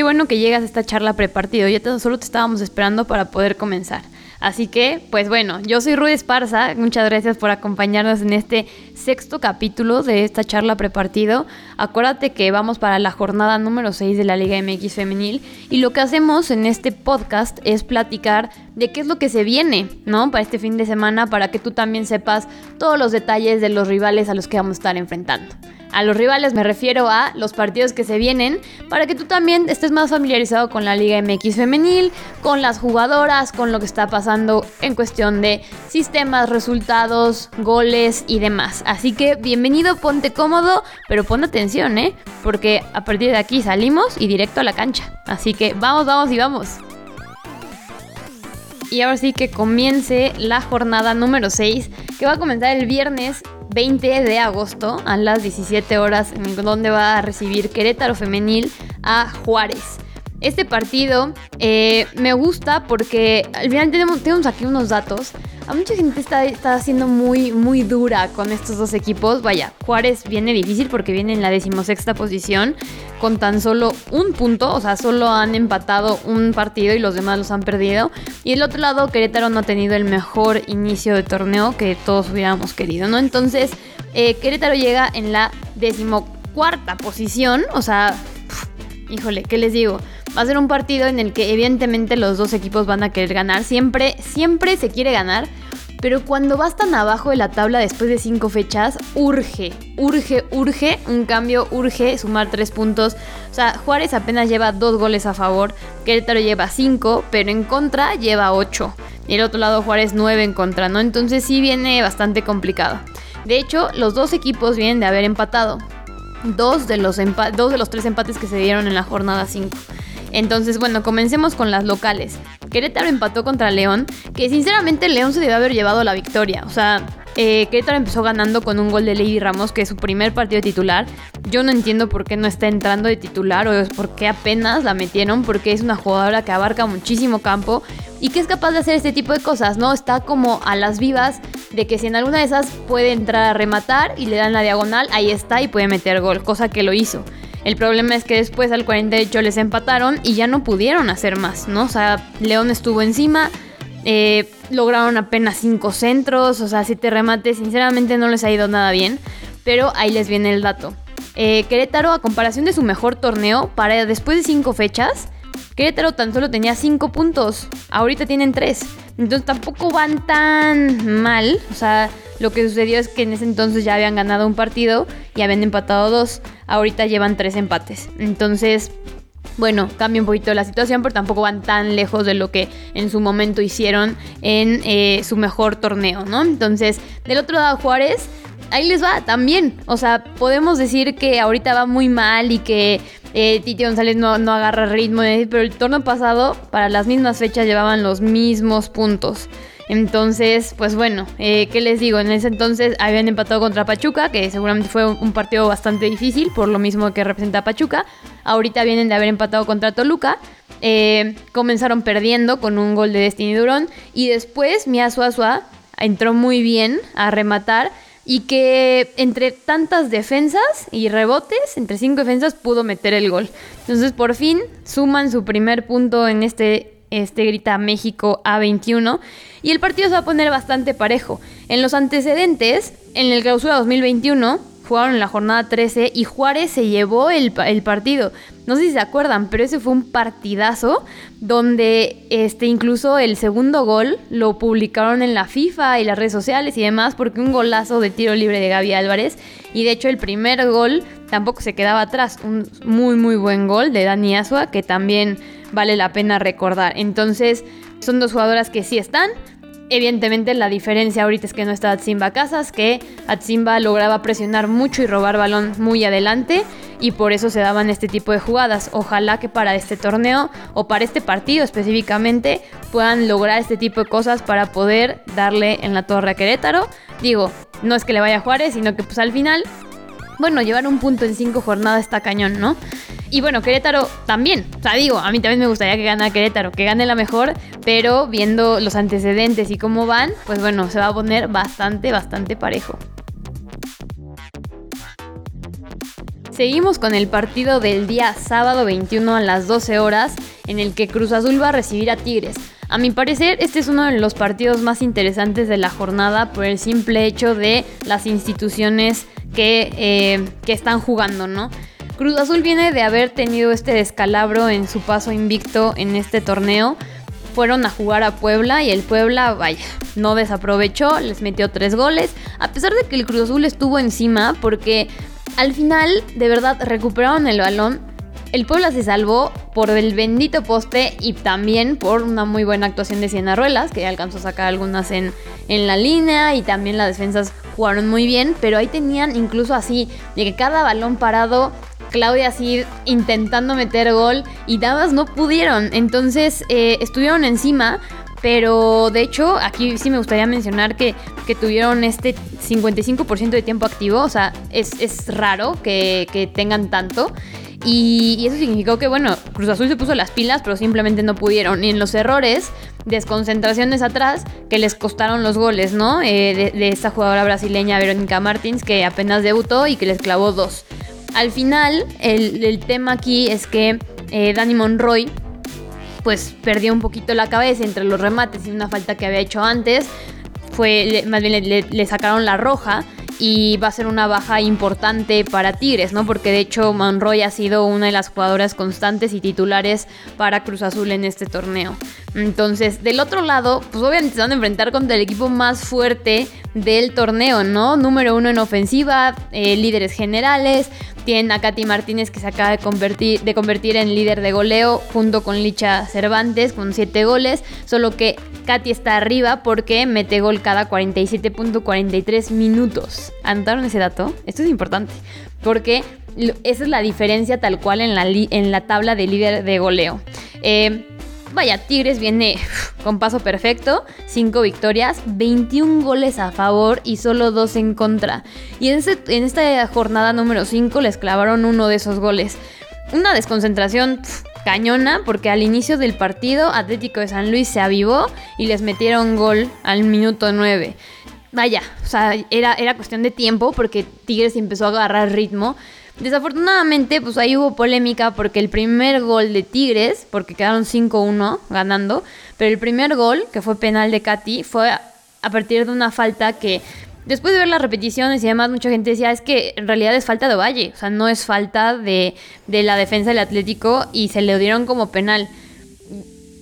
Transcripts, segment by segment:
Qué bueno que llegas a esta charla prepartido, ya solo te estábamos esperando para poder comenzar. Así que, pues bueno, yo soy Rudy Esparza, muchas gracias por acompañarnos en este sexto capítulo de esta charla prepartido. Acuérdate que vamos para la jornada número 6 de la Liga MX Femenil y lo que hacemos en este podcast es platicar de qué es lo que se viene, ¿no? Para este fin de semana, para que tú también sepas todos los detalles de los rivales a los que vamos a estar enfrentando. A los rivales me refiero a los partidos que se vienen para que tú también estés más familiarizado con la Liga MX femenil, con las jugadoras, con lo que está pasando en cuestión de sistemas, resultados, goles y demás. Así que bienvenido, ponte cómodo, pero pon atención, ¿eh? Porque a partir de aquí salimos y directo a la cancha. Así que vamos, vamos y vamos. Y ahora sí que comience la jornada número 6, que va a comenzar el viernes 20 de agosto a las 17 horas, donde va a recibir Querétaro Femenil a Juárez. Este partido eh, me gusta porque al final tenemos aquí unos datos. A mucha gente está, está siendo muy, muy dura con estos dos equipos. Vaya, Juárez viene difícil porque viene en la decimosexta posición con tan solo un punto. O sea, solo han empatado un partido y los demás los han perdido. Y el otro lado, Querétaro no ha tenido el mejor inicio de torneo que todos hubiéramos querido, ¿no? Entonces, eh, Querétaro llega en la decimocuarta posición. O sea, híjole, ¿qué les digo? Va a ser un partido en el que evidentemente los dos equipos van a querer ganar. Siempre, siempre se quiere ganar. Pero cuando vas tan abajo de la tabla después de cinco fechas, urge, urge, urge un cambio, urge sumar tres puntos. O sea, Juárez apenas lleva dos goles a favor, Querétaro lleva cinco, pero en contra lleva ocho. Y el otro lado Juárez nueve en contra, ¿no? Entonces sí viene bastante complicado. De hecho, los dos equipos vienen de haber empatado. Dos de los, dos de los tres empates que se dieron en la jornada 5. Entonces, bueno, comencemos con las locales. Querétaro empató contra León, que sinceramente León se debe haber llevado la victoria. O sea, eh, Querétaro empezó ganando con un gol de Lady Ramos, que es su primer partido titular. Yo no entiendo por qué no está entrando de titular o por qué apenas la metieron, porque es una jugadora que abarca muchísimo campo y que es capaz de hacer este tipo de cosas, ¿no? Está como a las vivas de que si en alguna de esas puede entrar a rematar y le dan la diagonal, ahí está y puede meter gol, cosa que lo hizo. El problema es que después al 48 les empataron y ya no pudieron hacer más, ¿no? O sea, León estuvo encima, eh, lograron apenas 5 centros, o sea, 7 remates, sinceramente no les ha ido nada bien, pero ahí les viene el dato. Eh, Querétaro, a comparación de su mejor torneo, para después de 5 fechas, Querétaro tan solo tenía 5 puntos, ahorita tienen 3. Entonces tampoco van tan mal. O sea, lo que sucedió es que en ese entonces ya habían ganado un partido y habían empatado dos. Ahorita llevan tres empates. Entonces, bueno, cambia un poquito la situación, pero tampoco van tan lejos de lo que en su momento hicieron en eh, su mejor torneo, ¿no? Entonces, del otro lado, Juárez, ahí les va también. O sea, podemos decir que ahorita va muy mal y que eh, Titi González no, no agarra ritmo, pero el torneo pasado, para las mismas fechas, llevaban los mismos puntos. Entonces, pues bueno, eh, ¿qué les digo? En ese entonces habían empatado contra Pachuca, que seguramente fue un partido bastante difícil, por lo mismo que representa Pachuca. Ahorita vienen de haber empatado contra Toluca. Eh, comenzaron perdiendo con un gol de Destiny Durón. Y después Mia Suazua entró muy bien a rematar y que entre tantas defensas y rebotes, entre cinco defensas, pudo meter el gol. Entonces, por fin suman su primer punto en este, este Grita México A21 y el partido se va a poner bastante parejo. En los antecedentes, en el clausura 2021, jugaron en la jornada 13 y Juárez se llevó el, partido. No sé si se acuerdan, pero ese fue un partidazo donde este, incluso el segundo gol lo publicaron en la FIFA y las redes sociales y demás porque un golazo de tiro libre de Gaby Álvarez y de hecho el primer gol tampoco se quedaba atrás. Un muy muy buen gol de Dani Asua que también vale la pena recordar. Entonces son dos jugadoras que sí están, Evidentemente la diferencia ahorita es que no está Atsimba Casas, que Atsimba lograba presionar mucho y robar balón muy adelante y por eso se daban este tipo de jugadas. Ojalá que para este torneo o para este partido específicamente puedan lograr este tipo de cosas para poder darle en la torre a Querétaro. Digo, no es que le vaya a Juárez, sino que pues al final, bueno, llevar un punto en cinco jornadas está cañón, ¿no? Y bueno, Querétaro también. O sea, digo, a mí también me gustaría que gane Querétaro, que gane la mejor, pero viendo los antecedentes y cómo van, pues bueno, se va a poner bastante, bastante parejo. Seguimos con el partido del día sábado 21 a las 12 horas, en el que Cruz Azul va a recibir a Tigres. A mi parecer, este es uno de los partidos más interesantes de la jornada por el simple hecho de las instituciones que, eh, que están jugando, ¿no? Cruz Azul viene de haber tenido este descalabro en su paso invicto en este torneo. Fueron a jugar a Puebla y el Puebla, vaya, no desaprovechó, les metió tres goles, a pesar de que el Cruz Azul estuvo encima porque al final de verdad recuperaron el balón. El Puebla se salvó por el bendito poste y también por una muy buena actuación de Ruelas, que alcanzó a sacar algunas en, en la línea y también las defensas jugaron muy bien, pero ahí tenían incluso así, de que cada balón parado Claudia así intentando meter gol y damas no pudieron. Entonces eh, estuvieron encima. Pero de hecho, aquí sí me gustaría mencionar que, que tuvieron este 55% de tiempo activo. O sea, es, raro que, que, tengan tanto. Y, eso significó que, bueno, Cruz Azul se puso las pilas, pero simplemente no pudieron. Y en los errores, desconcentraciones atrás, que les costaron los goles, ¿no? Eh, de, de esta jugadora brasileña Verónica Martins, que apenas debutó y que les clavó dos. Al final, el, tema aquí es que eh, Danny Monroy pues perdió un poquito la cabeza entre los remates y una falta que había hecho antes. Fue, más bien le, sacaron la roja y va a ser una baja importante para Tigres, ¿no? Porque de hecho Monroy ha sido una de las jugadoras constantes y titulares para Cruz Azul en este torneo. Entonces, del otro lado, pues obviamente se van a enfrentar contra el equipo más fuerte del torneo, ¿no? Número uno en ofensiva, eh, líderes generales. Tienen a Katy Martínez que se acaba de convertir, de convertir en líder de goleo junto con Licha Cervantes con 7 goles. Solo que Katy está arriba porque mete gol cada 47.43 minutos. ¿Anotaron ese dato? Esto es importante porque esa es la diferencia tal cual en la, en la tabla de líder de goleo. Eh, Vaya, Tigres viene con paso perfecto, 5 victorias, 21 goles a favor y solo 2 en contra. Y en esta jornada número 5 les clavaron uno de esos goles. Una desconcentración cañona porque al inicio del partido Atlético de San Luis se avivó y les metieron gol al minuto 9. Vaya, o sea, era, era cuestión de tiempo porque Tigres empezó a agarrar ritmo Desafortunadamente, pues ahí hubo polémica porque el primer gol de Tigres, porque quedaron 5-1 ganando, pero el primer gol, que fue penal de Katy, fue a partir de una falta que después de ver las repeticiones y demás, mucha gente decía, es que en realidad es falta de Valle, o sea, no es falta de, de la defensa del Atlético y se le dieron como penal.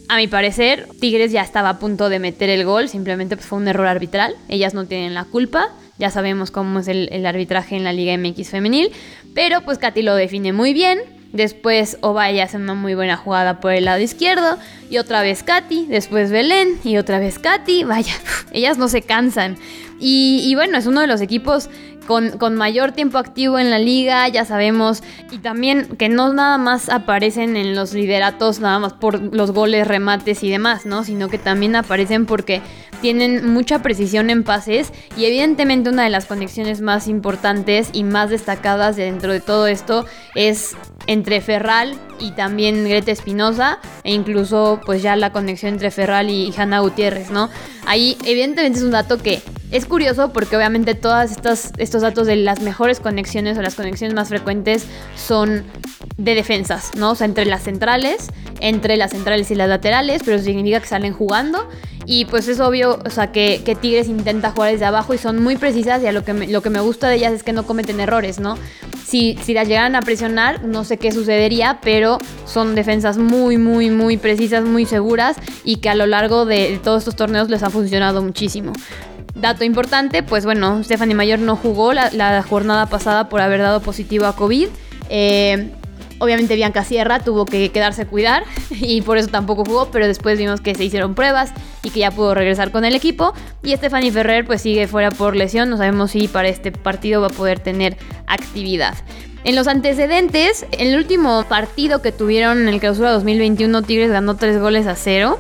A mi parecer, Tigres ya estaba a punto de meter el gol, simplemente pues, fue un error arbitral, ellas no tienen la culpa. Ya sabemos cómo es el, arbitraje en la Liga MX femenil. Pero pues Katy lo define muy bien. Después Ovaya hace una muy buena jugada por el lado izquierdo. Y otra vez Katy. Después Belén. Y otra vez Katy. Vaya, ellas no se cansan. Y, bueno, es uno de los equipos con, mayor tiempo activo en la liga, ya sabemos, y también que no nada más aparecen en los lideratos nada más por los goles, remates y demás, ¿no? Sino que también aparecen porque tienen mucha precisión en pases y evidentemente una de las conexiones más importantes y más destacadas dentro de todo esto es entre Ferral y también Greta Espinosa e incluso pues ya la conexión entre Ferral y Hanna Gutiérrez, ¿no? Ahí evidentemente es un dato que es curioso porque obviamente todos estos datos de las mejores conexiones o las conexiones más frecuentes son de defensas, ¿no? O sea, entre las centrales, entre las centrales y las laterales, pero significa que salen jugando. Y pues es obvio, o sea, que, Tigres intenta jugar desde abajo y son muy precisas y a lo que, me, lo que me gusta de ellas es que no cometen errores, ¿no? Si, si las llegaran a presionar, no sé qué sucedería, pero son defensas muy, muy, muy precisas, muy seguras y que a lo largo de todos estos torneos les ha funcionado muchísimo. Dato importante, pues bueno, Stephanie Mayor no jugó la, jornada pasada por haber dado positivo a COVID. Eh, obviamente Bianca Sierra tuvo que quedarse a cuidar y por eso tampoco jugó, pero después vimos que se hicieron pruebas y que ya pudo regresar con el equipo. Y Stephanie Ferrer pues sigue fuera por lesión, no sabemos si para este partido va a poder tener actividad. En los antecedentes, en el último partido que tuvieron en el clausura 2021, Tigres ganó 3 goles a 0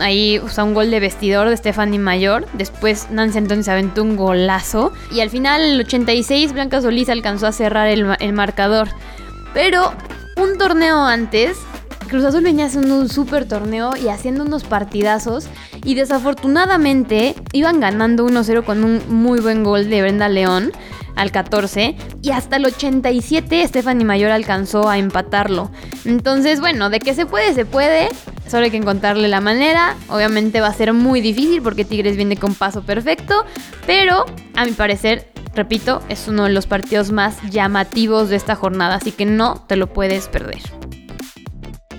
ahí, o sea, un gol de vestidor de Stephanie Mayor. Después Nancy entonces aventó un golazo. Y al final, el 86, Blanca Solís alcanzó a cerrar el, marcador. Pero un torneo antes, Cruz Azul venía haciendo un super torneo y haciendo unos partidazos. Y desafortunadamente iban ganando 1-0 con un muy buen gol de Brenda León. al 14 y hasta el 87 Stephanie Mayor alcanzó a empatarlo. Entonces, bueno, de que se puede, se puede. Solo hay que encontrarle la manera. Obviamente va a ser muy difícil porque Tigres viene con paso perfecto, pero a mi parecer repito, es uno de los partidos más llamativos de esta jornada, así que no te lo puedes perder.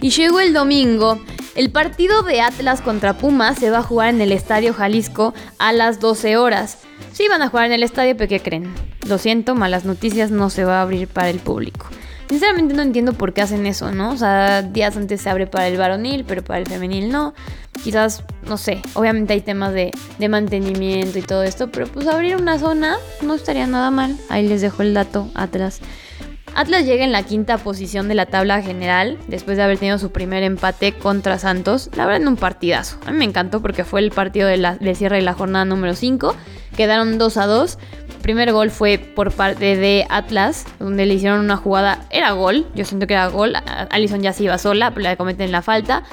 Y llegó el domingo. El partido de Atlas contra Pumas se va a jugar en el Estadio Jalisco a las 12 horas. Sí van a jugar en el estadio, pero ¿qué creen? Lo siento, malas noticias, no se va a abrir para el público. Sinceramente no entiendo por qué hacen eso, ¿no? O sea, días antes se abre para el varonil, pero para el femenil no. Quizás, no sé, obviamente hay temas de, de mantenimiento y todo esto, pero pues abrir una zona no estaría nada mal. Ahí les dejo el dato atrás. Atlas llega en la quinta posición de la tabla general después de haber tenido su primer empate contra Santos. La verdad, en un partidazo. A mí me encantó porque fue el partido de, cierre de la jornada número 5. Quedaron 2 a 2. Primer gol fue por parte de Atlas, donde le hicieron una jugada. Era gol, yo siento que era gol. Alison ya se iba sola, le cometen la falta.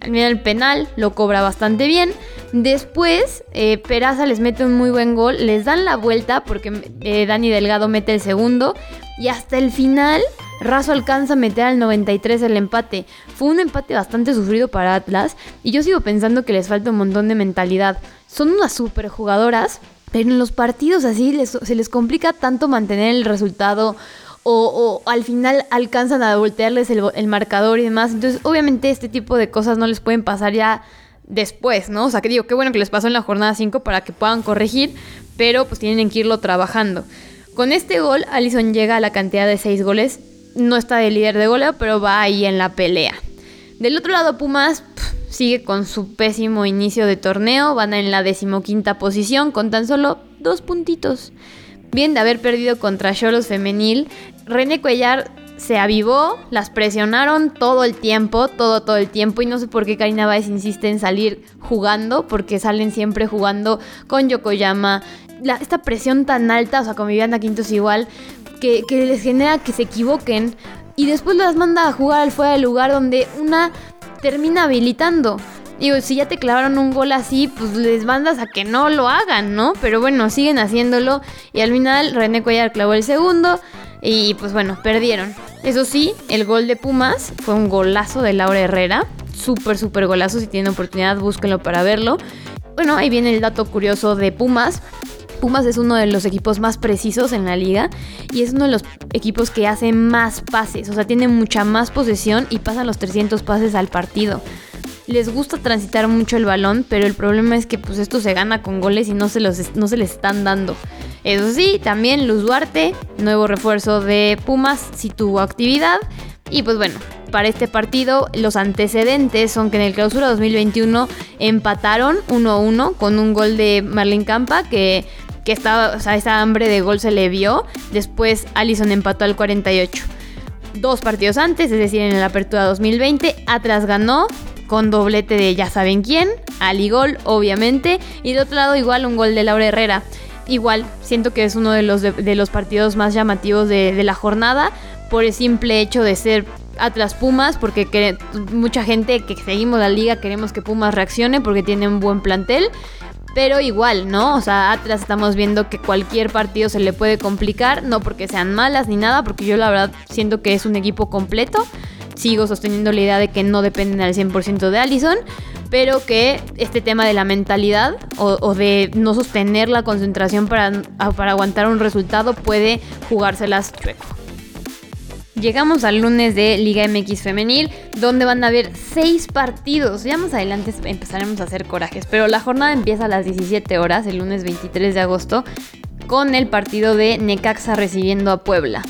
El penal lo cobra bastante bien. Después, eh, Peraza les mete un muy buen gol. Les dan la vuelta porque eh, Dani Delgado mete el segundo. Y hasta el final, Razo alcanza a meter al 93 el empate. Fue un empate bastante sufrido para Atlas. Y yo sigo pensando que les falta un montón de mentalidad. Son unas super jugadoras. Pero en los partidos así se les complica tanto mantener el resultado o, al final alcanzan a voltearles el, marcador y demás. Entonces, obviamente, este tipo de cosas no les pueden pasar ya después, ¿no? O sea, que digo, qué bueno que les pasó en la jornada 5 para que puedan corregir, pero pues tienen que irlo trabajando. Con este gol, Allison llega a la cantidad de 6 goles. No está de líder de goleo, pero va ahí en la pelea. Del otro lado, Pumas sigue con su pésimo inicio de torneo. Van en la decimoquinta posición con tan solo dos puntitos. Bien de haber perdido contra Cholos Femenil, René Cuellar se avivó, las presionaron todo el tiempo, todo, todo el tiempo. Y no sé por qué Karina Báez insiste en salir jugando, porque salen siempre jugando con Yokoyama. esta presión tan alta, o sea, con Viviana Quintos igual, que, que les genera que se equivoquen. Y después las manda a jugar al fuera del lugar donde una termina habilitando. Digo, si ya te clavaron un gol así, pues les mandas a que no lo hagan, ¿no? Pero bueno, siguen haciéndolo. Y al final René Cuellar clavó el segundo. Y pues bueno, perdieron. Eso sí, el gol de Pumas fue un golazo de Laura Herrera. Súper, súper golazo. Si tienen oportunidad, búsquenlo para verlo. Bueno, ahí viene el dato curioso de Pumas. Pumas es uno de los equipos más precisos en la liga y es uno de los equipos que hace más pases, o sea, tiene mucha más posesión y pasan los 300 pases al partido les gusta transitar mucho el balón, pero el problema es que pues esto se gana con goles y no se, los, no se les están dando. Eso sí, también Luz Duarte, nuevo refuerzo de Pumas, sí tuvo actividad. Y pues bueno, para este partido los antecedentes son que en el clausura 2021 empataron 1-1 con un gol de Marlene Campa que, que estaba, o sea, esa hambre de gol se le vio. Después Allison empató al 48. Dos partidos antes, es decir, en la apertura 2020, Atlas ganó con doblete de ya saben quién, Aligol obviamente, y de otro lado igual un gol de Laura Herrera. Igual, siento que es uno de los, de, los partidos más llamativos de, la jornada por el simple hecho de ser Atlas Pumas, porque mucha gente que seguimos la liga queremos que Pumas reaccione porque tiene un buen plantel. Pero igual, ¿no? O sea, Atlas estamos viendo que cualquier partido se le puede complicar, no porque sean malas ni nada, porque yo la verdad siento que es un equipo completo sigo sosteniendo la idea de que no dependen al 100% de Allison, pero que este tema de la mentalidad o, de no sostener la concentración para, para aguantar un resultado puede jugárselas chueco. Llegamos al lunes de Liga MX Femenil, donde van a haber seis partidos. Ya más adelante empezaremos a hacer corajes, pero la jornada empieza a las 17 horas, el lunes 23 de agosto, con el partido de Necaxa recibiendo a Puebla.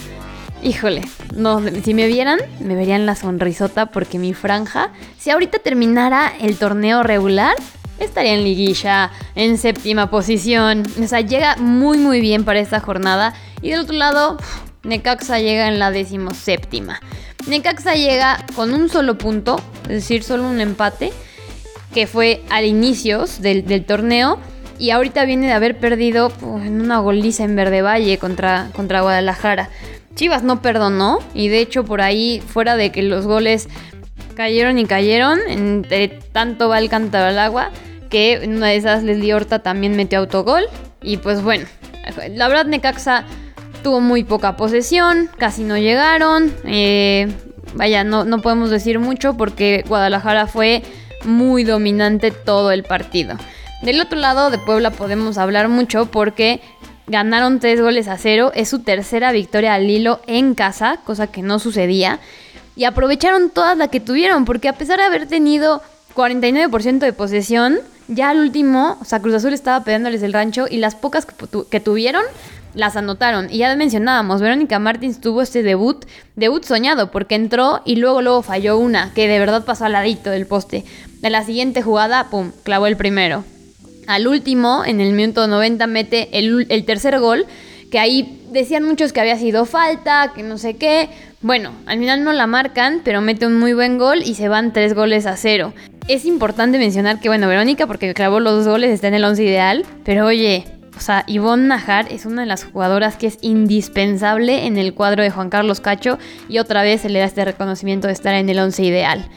Híjole, no, si me vieran, me verían la sonrisota porque mi franja, si ahorita terminara el torneo regular, estaría en liguilla, en séptima posición. O sea, llega muy muy bien para esta jornada. Y del otro lado, Necaxa llega en la decimoséptima. Necaxa llega con un solo punto, es decir, solo un empate, que fue al inicios del, torneo. Y ahorita viene de haber perdido en una goliza en Verde Valle contra, contra Guadalajara. Chivas no perdonó y de hecho por ahí, fuera de que los goles cayeron y cayeron, entre tanto va el cántaro al agua, que una de esas Leslie Horta también metió autogol y pues bueno, la verdad Necaxa tuvo muy poca posesión, casi no llegaron. Eh, vaya, no, no podemos decir mucho porque Guadalajara fue muy dominante todo el partido. Del otro lado de Puebla podemos hablar mucho porque ganaron tres goles a cero. Es su tercera victoria al hilo en casa, cosa que no sucedía. Y aprovecharon todas las que tuvieron, porque a pesar de haber tenido 49% de posesión, ya al último, o sea, Cruz Azul estaba pegándoles el rancho y las pocas que, tuvieron las anotaron. Y ya mencionábamos, Verónica Martins tuvo este debut, debut soñado, porque entró y luego luego falló una, que de verdad pasó al ladito del poste. De la siguiente jugada, pum, clavó el primero. Al último, en el minuto 90, mete el, el tercer gol, que ahí decían muchos que había sido falta, que no sé qué. Bueno, al final no la marcan, pero mete un muy buen gol y se van tres goles a cero. Es importante mencionar que, bueno, Verónica, porque clavó los dos goles, está en el 11 ideal, pero oye, o sea, Ivonne Najar es una de las jugadoras que es indispensable en el cuadro de Juan Carlos Cacho y otra vez se le da este reconocimiento de estar en el 11 ideal.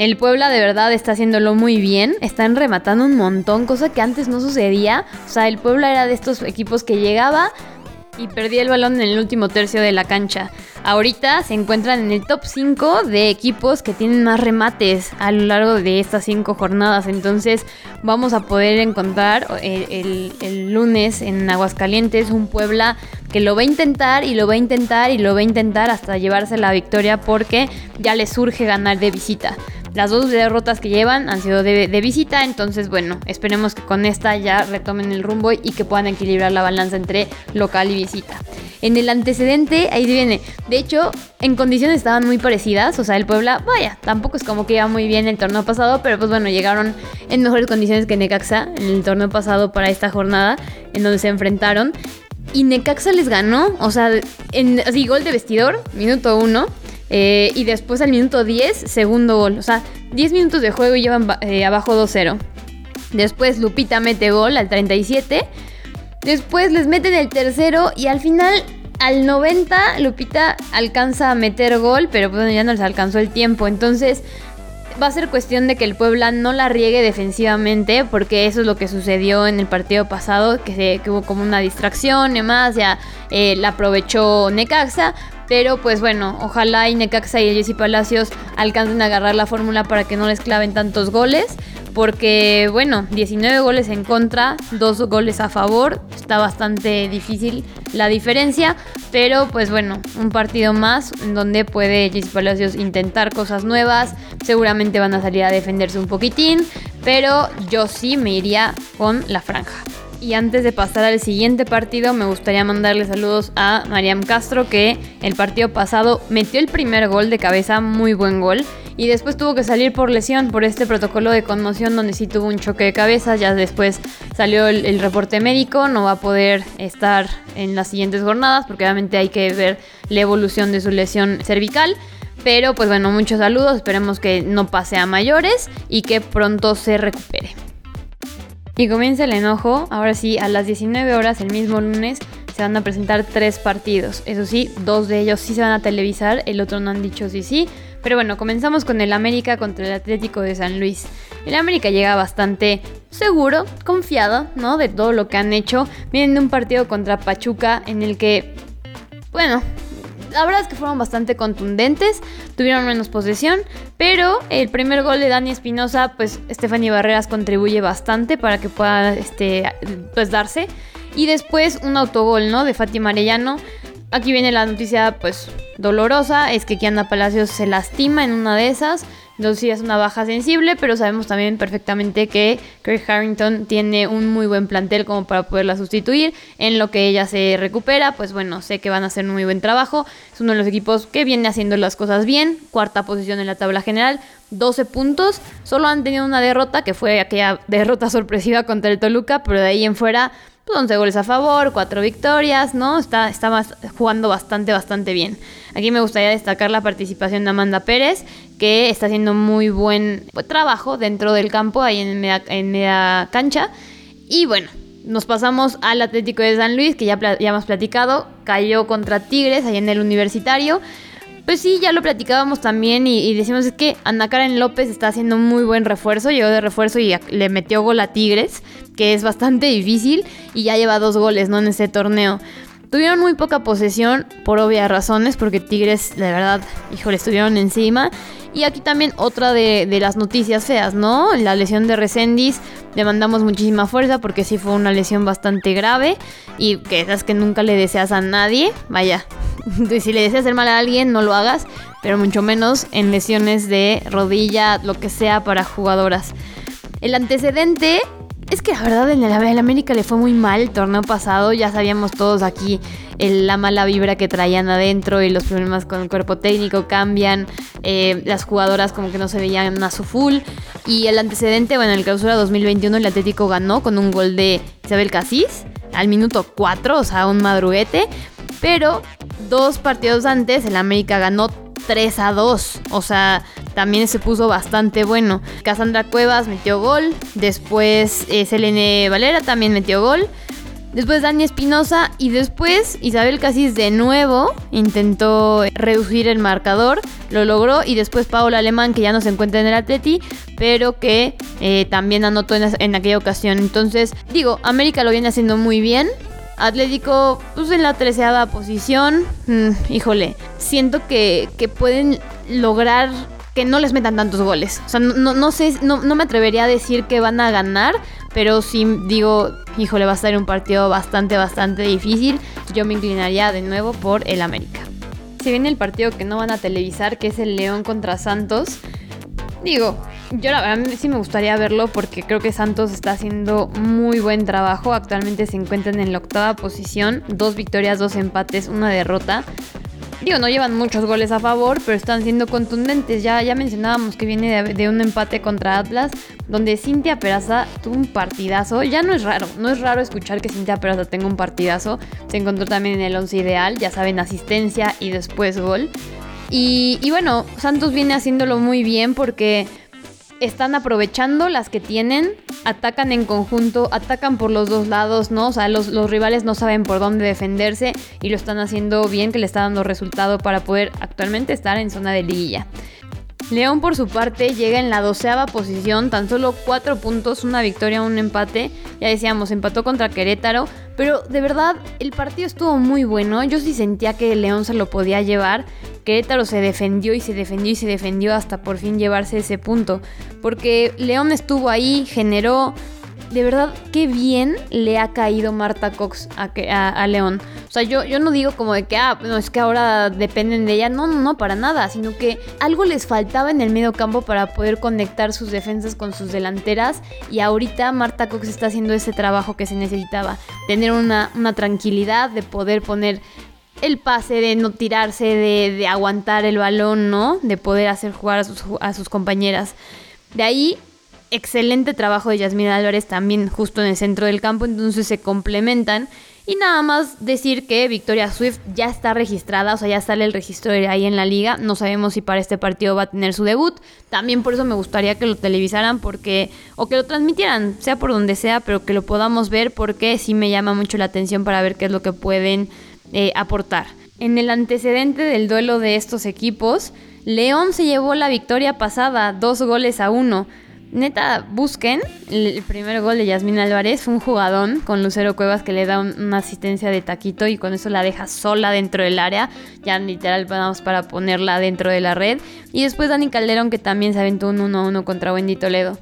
El Puebla de verdad está haciéndolo muy bien, están rematando un montón, cosa que antes no sucedía. O sea, el Puebla era de estos equipos que llegaba, y perdí el balón en el último tercio de la cancha. Ahorita se encuentran en el top 5 de equipos que tienen más remates a lo largo de estas 5 jornadas. Entonces vamos a poder encontrar eh, el, lunes en Aguascalientes un Puebla que lo va a intentar y lo va a intentar y lo va a intentar hasta llevarse la victoria porque ya le surge ganar de visita. Las dos derrotas que llevan han sido de, visita, entonces bueno, esperemos que con esta ya retomen el rumbo y que puedan equilibrar la balanza entre local y visita. En el antecedente, ahí viene, de hecho, en condiciones estaban muy parecidas, o sea, el Puebla, vaya, tampoco es como que iba muy bien el torneo pasado, pero pues bueno, llegaron en mejores condiciones que Necaxa en el torneo pasado para esta jornada, en donde se enfrentaron. Y Necaxa les ganó, o sea, en, así, gol de vestidor, minuto uno. Eh, y después al minuto 10, segundo gol. O sea, 10 minutos de juego y llevan eh, abajo 2-0. Después Lupita mete gol al 37. Después les meten el tercero y al final, al 90, Lupita alcanza a meter gol, pero pues ya no les alcanzó el tiempo. Entonces va a ser cuestión de que el Puebla no la riegue defensivamente, porque eso es lo que sucedió en el partido pasado, que, se, hubo como una distracción y demás, ya eh, la aprovechó Necaxa, pero pues bueno, ojalá y Necaxa y Jessy Palacios alcancen a agarrar la fórmula para que no les claven tantos goles. Porque bueno, 19 goles en contra, 2 goles a favor. Está bastante difícil la diferencia. Pero pues bueno, un partido más en donde puede Jessy Palacios intentar cosas nuevas. Seguramente van a salir a defenderse un poquitín. Pero yo sí me iría con la franja. Y antes de pasar al siguiente partido, me gustaría mandarle saludos a Mariam Castro, que el partido pasado metió el primer gol de cabeza, muy buen gol. Y después tuvo que salir por lesión, por este protocolo de conmoción, donde sí tuvo un choque de cabeza. Ya después salió el, reporte médico, no va a poder estar en las siguientes jornadas, porque obviamente hay que ver la evolución de su lesión cervical. Pero pues bueno, muchos saludos, esperemos que no pase a mayores y que pronto se recupere. Y comienza el enojo. Ahora sí, a las 19 horas el mismo lunes se van a presentar tres partidos. Eso sí, dos de ellos sí se van a televisar, el otro no han dicho sí sí. Pero bueno, comenzamos con el América contra el Atlético de San Luis. El América llega bastante seguro, confiado, ¿no? De todo lo que han hecho. Vienen de un partido contra Pachuca en el que, bueno, la verdad es que fueron bastante contundentes, tuvieron menos posesión, pero el primer gol de Dani Espinosa, pues Stephanie Barreras contribuye bastante para que pueda este, pues, darse. Y después un autogol, ¿no? De Fátima Arellano. Aquí viene la noticia, pues, dolorosa, es que Kiana Palacios se lastima en una de esas. Entonces sí es una baja sensible, pero sabemos también perfectamente que Craig Harrington tiene un muy buen plantel como para poderla sustituir. En lo que ella se recupera, pues bueno, sé que van a hacer un muy buen trabajo. Es uno de los equipos que viene haciendo las cosas bien. Cuarta posición en la tabla general, 12 puntos. Solo han tenido una derrota, que fue aquella derrota sorpresiva contra el Toluca, pero de ahí en fuera 11 goles a favor, 4 victorias, ¿no? Está, está jugando bastante, bastante bien. Aquí me gustaría destacar la participación de Amanda Pérez, que está haciendo muy buen trabajo dentro del campo, ahí en media, en media cancha. Y bueno, nos pasamos al Atlético de San Luis, que ya, ya hemos platicado, cayó contra Tigres, ahí en el universitario. Pues sí, ya lo platicábamos también y, decimos es que Ana Karen López está haciendo un muy buen refuerzo, llegó de refuerzo y le metió gol a Tigres, que es bastante difícil y ya lleva dos goles, ¿no? En ese torneo. Tuvieron muy poca posesión por obvias razones, porque Tigres, de verdad, híjole, estuvieron encima. Y aquí también otra de, las noticias feas, ¿no? La lesión de Resendis. Le mandamos muchísima fuerza porque sí fue una lesión bastante grave. Y que esas que nunca le deseas a nadie. Vaya, si le deseas hacer mal a alguien, no lo hagas. Pero mucho menos en lesiones de rodilla, lo que sea para jugadoras. El antecedente es que la verdad en el, América le fue muy mal el torneo pasado. Ya sabíamos todos aquí la mala vibra que traían adentro y los problemas con el cuerpo técnico cambian. Eh, las jugadoras como que no se veían a su full. Y el antecedente, bueno, en el clausura 2021 el Atlético ganó con un gol de Isabel Casís al minuto 4, o sea, un madruguete. Pero dos partidos antes el América ganó 3 a 2. O sea, también se puso bastante bueno. Cassandra Cuevas metió gol. Después eh, Selene Valera también metió gol. Después Dani Espinosa y después Isabel Casis de nuevo intentó reducir el marcador, lo logró y después Paola Alemán que ya no se encuentra en el Atleti, pero que eh, también anotó en, aquella ocasión. Entonces, digo, América lo viene haciendo muy bien. Atlético, pues en la treceava posición, mm, híjole, siento que, que pueden lograr que no les metan tantos goles. O sea, no, no sé, no, no, me atrevería a decir que van a ganar, pero sí digo, híjole, va a ser un partido bastante, bastante difícil. Yo me inclinaría de nuevo por el América. Si viene el partido que no van a televisar, que es el León contra Santos, digo, yo la verdad sí me gustaría verlo porque creo que Santos está haciendo muy buen trabajo. Actualmente se encuentran en la octava posición, dos victorias, dos empates, una derrota. Digo, no llevan muchos goles a favor, pero están siendo contundentes. Ya, ya mencionábamos que viene de, un empate contra Atlas, donde Cintia Peraza tuvo un partidazo. Ya no es raro, no es raro escuchar que Cintia Peraza tenga un partidazo. Se encontró también en el 11 ideal, ya saben, asistencia y después gol. Y, bueno, Santos viene haciéndolo muy bien porque están aprovechando las que tienen, atacan en conjunto, atacan por los dos lados, ¿no? O sea, los, rivales no saben por dónde defenderse y lo están haciendo bien, que le está dando resultado para poder actualmente estar en zona de liguilla. León por su parte llega en la doceava posición, tan solo cuatro puntos, una victoria, un empate. Ya decíamos, empató contra Querétaro, pero de verdad el partido estuvo muy bueno. Yo sí sentía que León se lo podía llevar. Querétaro se defendió y se defendió y se defendió hasta por fin llevarse ese punto. Porque León estuvo ahí, generó, de verdad, qué bien le ha caído Marta Cox a, León. O sea, yo, yo no digo como de que, ah, no, es que ahora dependen de ella. No, no, no, para nada. Sino que algo les faltaba en el medio campo para poder conectar sus defensas con sus delanteras. Y ahorita Marta Cox está haciendo ese trabajo que se necesitaba. Tener una, una tranquilidad de poder poner el pase, de no tirarse, de, aguantar el balón, ¿no? De poder hacer jugar a sus, a sus compañeras. De ahí excelente trabajo de Yasmina Álvarez también justo en el centro del campo, entonces se complementan. Y nada más decir que Victoria Swift ya está registrada, o sea, ya sale el registro ahí en la liga. No sabemos si para este partido va a tener su debut. También por eso me gustaría que lo televisaran porque o que lo transmitieran, sea por donde sea, pero que lo podamos ver porque sí me llama mucho la atención para ver qué es lo que pueden eh, aportar. En el antecedente del duelo de estos equipos, León se llevó la victoria pasada, dos goles a uno. Neta, busquen el primer gol de Yasmín Álvarez. Fue un jugadón con Lucero Cuevas que le da una asistencia de taquito y con eso la deja sola dentro del área. Ya literal vamos para ponerla dentro de la red. Y después Dani Calderón que también se aventó un 1-1 contra Wendy Toledo.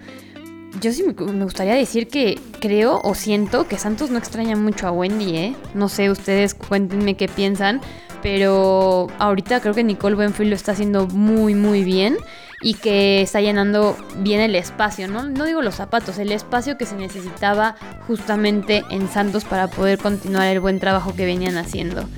Yo sí me, gustaría decir que creo o siento que Santos no extraña mucho a Wendy, ¿eh? No sé, ustedes cuéntenme qué piensan. Pero ahorita creo que Nicole Buenfield lo está haciendo muy, muy bien y que está llenando bien el espacio, ¿no? No digo los zapatos, el espacio que se necesitaba justamente en Santos para poder continuar el buen trabajo que venían haciendo.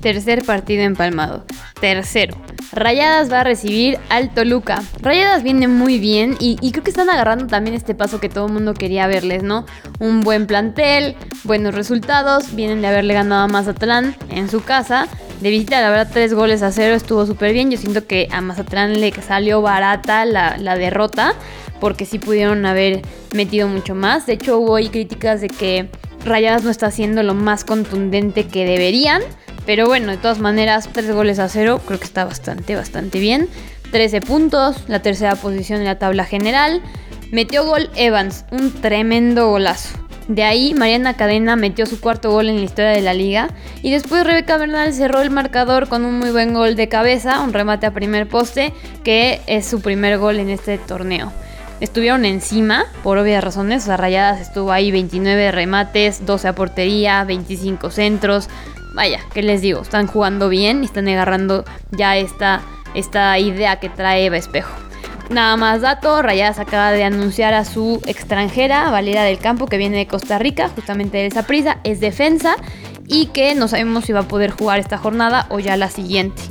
Tercer partido empalmado. Tercero. Rayadas va a recibir al Toluca. Rayadas viene muy bien y, y, creo que están agarrando también este paso que todo el mundo quería verles, ¿no? Un buen plantel, buenos resultados, vienen de haberle ganado a Mazatlán en su casa de visita, la verdad, tres goles a cero estuvo súper bien. Yo siento que a Mazatlán le salió barata la, derrota, porque sí pudieron haber metido mucho más. De hecho, hubo ahí críticas de que Rayadas no está haciendo lo más contundente que deberían. Pero bueno, de todas maneras, tres goles a cero, creo que está bastante, bastante bien. 13 puntos, la tercera posición en la tabla general. Metió gol Evans, un tremendo golazo. De ahí, Mariana Cadena metió su cuarto gol en la historia de la liga. Y después Rebeca Bernal cerró el marcador con un muy buen gol de cabeza, un remate a primer poste, que es su primer gol en este torneo. Estuvieron encima, por obvias razones. O Rayadas estuvo ahí 29 remates, 12 a portería, 25 centros. Vaya, ¿qué les digo? Están jugando bien y están agarrando ya esta, esta idea que trae Espejo. Nada más dato, Rayadas acaba de anunciar a su extranjera, Valera del Campo, que viene de Costa Rica, justamente de esa prisa, es defensa y que no sabemos si va a poder jugar esta jornada o ya la siguiente.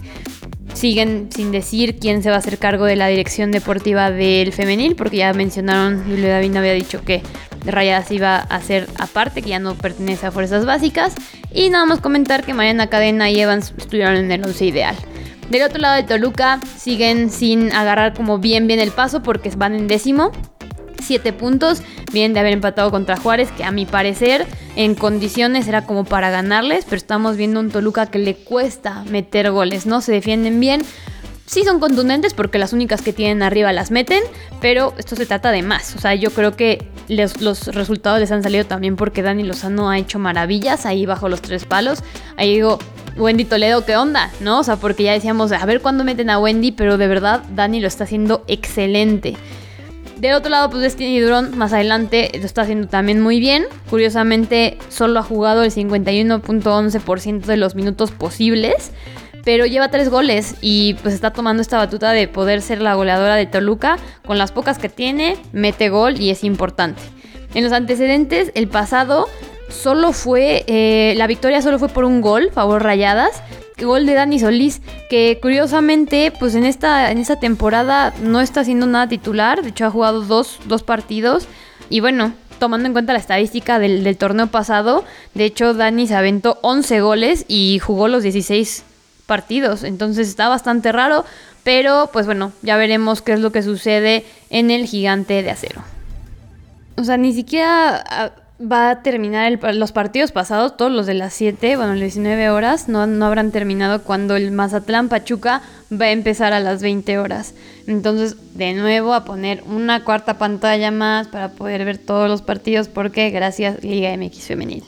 Siguen sin decir quién se va a hacer cargo de la dirección deportiva del femenil, porque ya mencionaron, Julio David había dicho que Rayadas iba a ser aparte, que ya no pertenece a Fuerzas Básicas. Y nada más comentar que Mariana Cadena y Evans estuvieron en el 11 ideal. Del otro lado de Toluca siguen sin agarrar como bien bien el paso porque van en décimo. Siete puntos, vienen de haber empatado contra Juárez, que a mi parecer en condiciones era como para ganarles, pero estamos viendo un Toluca que le cuesta meter goles, ¿no? Se defienden bien, sí son contundentes porque las únicas que tienen arriba las meten, pero esto se trata de más. O sea, yo creo que los resultados les han salido también porque Dani Lozano ha hecho maravillas ahí bajo los tres palos. Ahí digo, Wendy Toledo, ¿qué onda? ¿No? O sea, porque ya decíamos, a ver cuándo meten a Wendy, pero de verdad Dani lo está haciendo excelente. Del otro lado, pues Destiny Durón más adelante lo está haciendo también muy bien. Curiosamente, solo ha jugado el 51.11% de los minutos posibles. Pero lleva tres goles y pues está tomando esta batuta de poder ser la goleadora de Toluca. Con las pocas que tiene, mete gol y es importante. En los antecedentes, el pasado solo fue, eh, la victoria solo fue por un gol, favor Rayadas. Gol de Dani Solís, que curiosamente, pues en esta, en esta temporada no está haciendo nada titular. De hecho, ha jugado dos, partidos. Y bueno, tomando en cuenta la estadística del, del, torneo pasado, de hecho, Dani se aventó 11 goles y jugó los 16 partidos. Entonces está bastante raro. Pero, pues bueno, ya veremos qué es lo que sucede en el gigante de acero. O sea, ni siquiera va a terminar los partidos pasados, todos los de las 7, bueno, las 19 horas, no, no habrán terminado cuando el Mazatlán Pachuca va a empezar a las 20 horas. Entonces, de nuevo, a poner una cuarta pantalla más para poder ver todos los partidos, porque gracias Liga MX Femenil.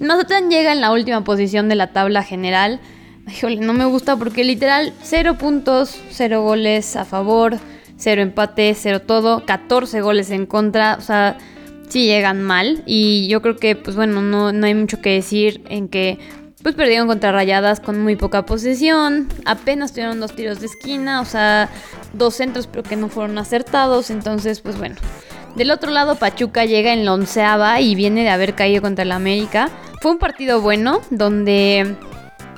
Mazatlán llega en la última posición de la tabla general. Híjole, no me gusta porque literal 0 puntos, 0 goles a favor, 0 empate, 0 todo, 14 goles en contra, o sea sí llegan mal. Y yo creo que, pues bueno, no, no hay mucho que decir en que pues perdieron contra Rayadas con muy poca posesión, apenas tuvieron dos tiros de esquina, o sea, dos centros pero que no fueron acertados, entonces pues bueno. Del otro lado Pachuca llega en la onceava y viene de haber caído contra el América. Fue un partido bueno donde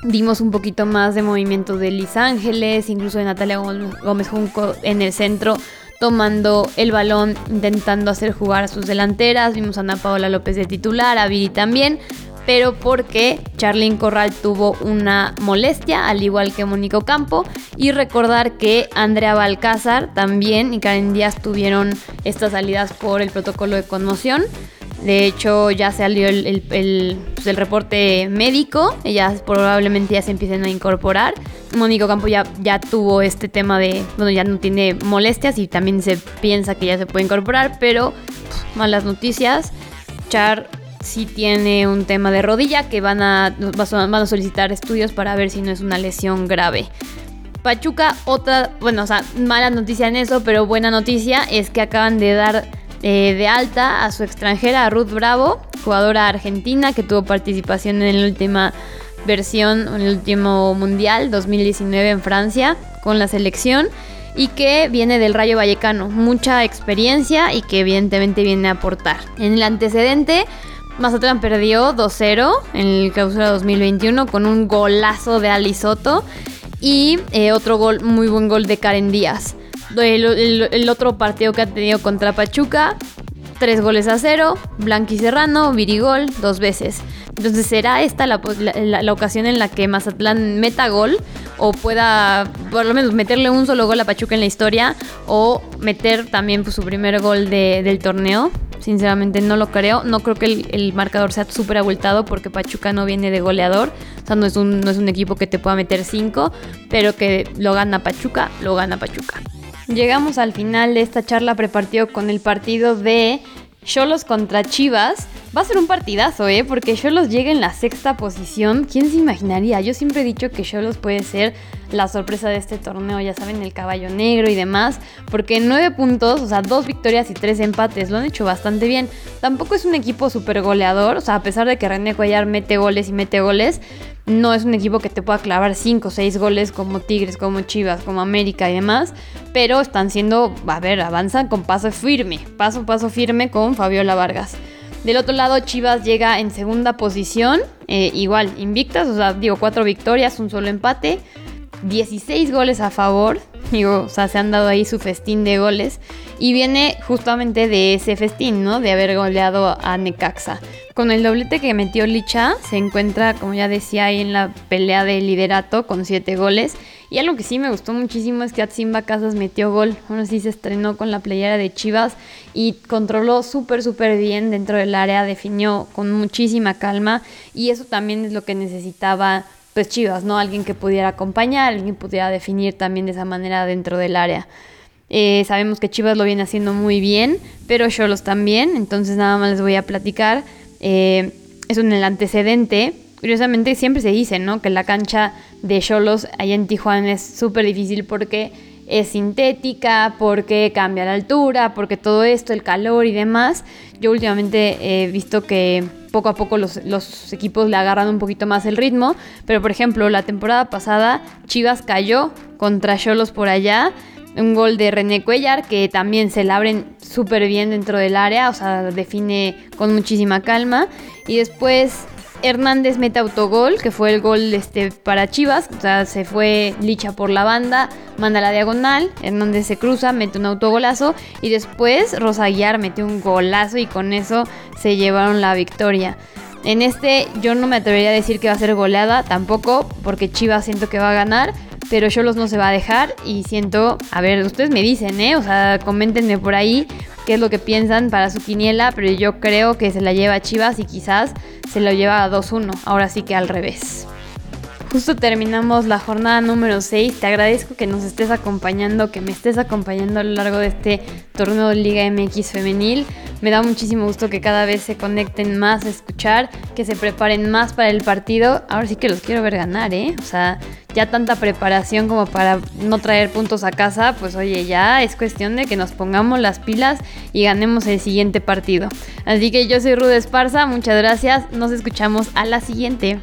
Vimos un poquito más de movimiento de Liz Ángeles, incluso de Natalia Gómez Junco en el centro, tomando el balón, intentando hacer jugar a sus delanteras. Vimos a Ana Paola López de titular, a Viri también, pero porque Charlyn Corral tuvo una molestia, al igual que Mónico Campo. Y recordar que Andrea Balcázar también y Karen Díaz tuvieron estas salidas por el protocolo de conmoción. De hecho, ya salió el, pues, el, reporte médico. Ellas probablemente ya se empiecen a incorporar. Mónico Campo ya, ya tuvo este tema de, bueno, ya no tiene molestias y también se piensa que ya se puede incorporar, pero malas noticias. Char sí tiene un tema de rodilla que van a, van a solicitar estudios para ver si no es una lesión grave. Pachuca, otra, bueno, o sea, mala noticia en eso, pero buena noticia es que acaban de dar eh, de alta a su extranjera, Ruth Bravo, jugadora argentina que tuvo participación en la última versión, en el último Mundial 2019 en Francia con la selección y que viene del Rayo Vallecano. Mucha experiencia y que evidentemente viene a aportar. En el antecedente, Mazatlán perdió 2-0 en el clausura 2021 con un golazo de Ali Soto y eh, otro gol, muy buen gol de Karen Díaz. El, otro partido que ha tenido contra Pachuca, tres goles a cero, Blanqui Serrano, Virigol, dos veces. Entonces será esta la, ocasión en la que Mazatlán meta gol o pueda por lo menos meterle un solo gol a Pachuca en la historia o meter también pues, su primer gol del torneo. Sinceramente no lo creo. No creo que el, marcador sea súper abultado porque Pachuca no viene de goleador. O sea, no es, un, no es un equipo que te pueda meter cinco, pero que lo gana Pachuca, lo gana Pachuca. Llegamos al final de esta charla prepartido con el partido de Cholos contra Chivas. Va a ser un partidazo, ¿eh? Porque Cholos llega en la sexta posición. ¿Quién se imaginaría? Yo siempre he dicho que Cholos puede ser la sorpresa de este torneo, ya saben, el caballo negro y demás. Porque nueve puntos, o sea, dos victorias y tres empates, lo han hecho bastante bien. Tampoco es un equipo súper goleador, o sea, a pesar de que René Cuellar mete goles y mete goles, no es un equipo que te pueda clavar 5 o 6 goles como Tigres, como Chivas, como América y demás, pero están siendo, a ver, avanzan con paso firme, paso paso firme con Fabiola Vargas. Del otro lado, Chivas llega en segunda posición, eh, igual, invictas, o sea, digo, 4 victorias, un solo empate, 16 goles a favor, digo, o sea, se han dado ahí su festín de goles, y viene justamente de ese festín, ¿no? De haber goleado a Necaxa. Con el doblete que metió Licha, se encuentra, como ya decía, ahí en la pelea de liderato con 7 goles. Y algo que sí me gustó muchísimo es que Atsimba Casas metió gol. Bueno, sí se estrenó con la playera de Chivas y controló súper, súper bien dentro del área, definió con muchísima calma. Y eso también es lo que necesitaba pues Chivas, ¿no? Alguien que pudiera acompañar, alguien que pudiera definir también de esa manera dentro del área. Eh, sabemos que Chivas lo viene haciendo muy bien, pero Cholos también. Entonces nada más les voy a platicar eh, es un el antecedente. Curiosamente siempre se dice, ¿no? Que la cancha de Cholos allá en Tijuana es súper difícil porque es sintética, porque cambia la altura, porque todo esto, el calor y demás. Yo últimamente he visto que poco a poco los, equipos le agarran un poquito más el ritmo, pero por ejemplo la temporada pasada Chivas cayó contra Cholos por allá un gol de René Cuellar que también se la abren súper bien dentro del área, o sea, define con muchísima calma. Y después Hernández mete autogol, que fue el gol este, para Chivas, o sea, se fue Licha por la banda, manda la diagonal, Hernández se cruza, mete un autogolazo y después Rosa Aguiar mete un golazo y con eso se llevaron la victoria. En este yo no me atrevería a decir que va a ser goleada tampoco, porque Chivas siento que va a ganar, pero Cholos no se va a dejar y siento, a ver, ustedes me dicen, ¿eh? O sea, coméntenme por ahí qué es lo que piensan para su quiniela, pero yo creo que se la lleva a Chivas y quizás se lo lleva a 2-1, ahora sí que al revés. Justo terminamos la jornada número 6. Te agradezco que nos estés acompañando, que me estés acompañando a lo largo de este torneo Liga MX femenil. Me da muchísimo gusto que cada vez se conecten más escuchar, que se preparen más para el partido. Ahora sí que los quiero ver ganar, ¿eh? O sea, ya tanta preparación como para no traer puntos a casa, pues oye, ya es cuestión de que nos pongamos las pilas y ganemos el siguiente partido. Así que yo soy Rude Esparza, muchas gracias, nos escuchamos a la siguiente.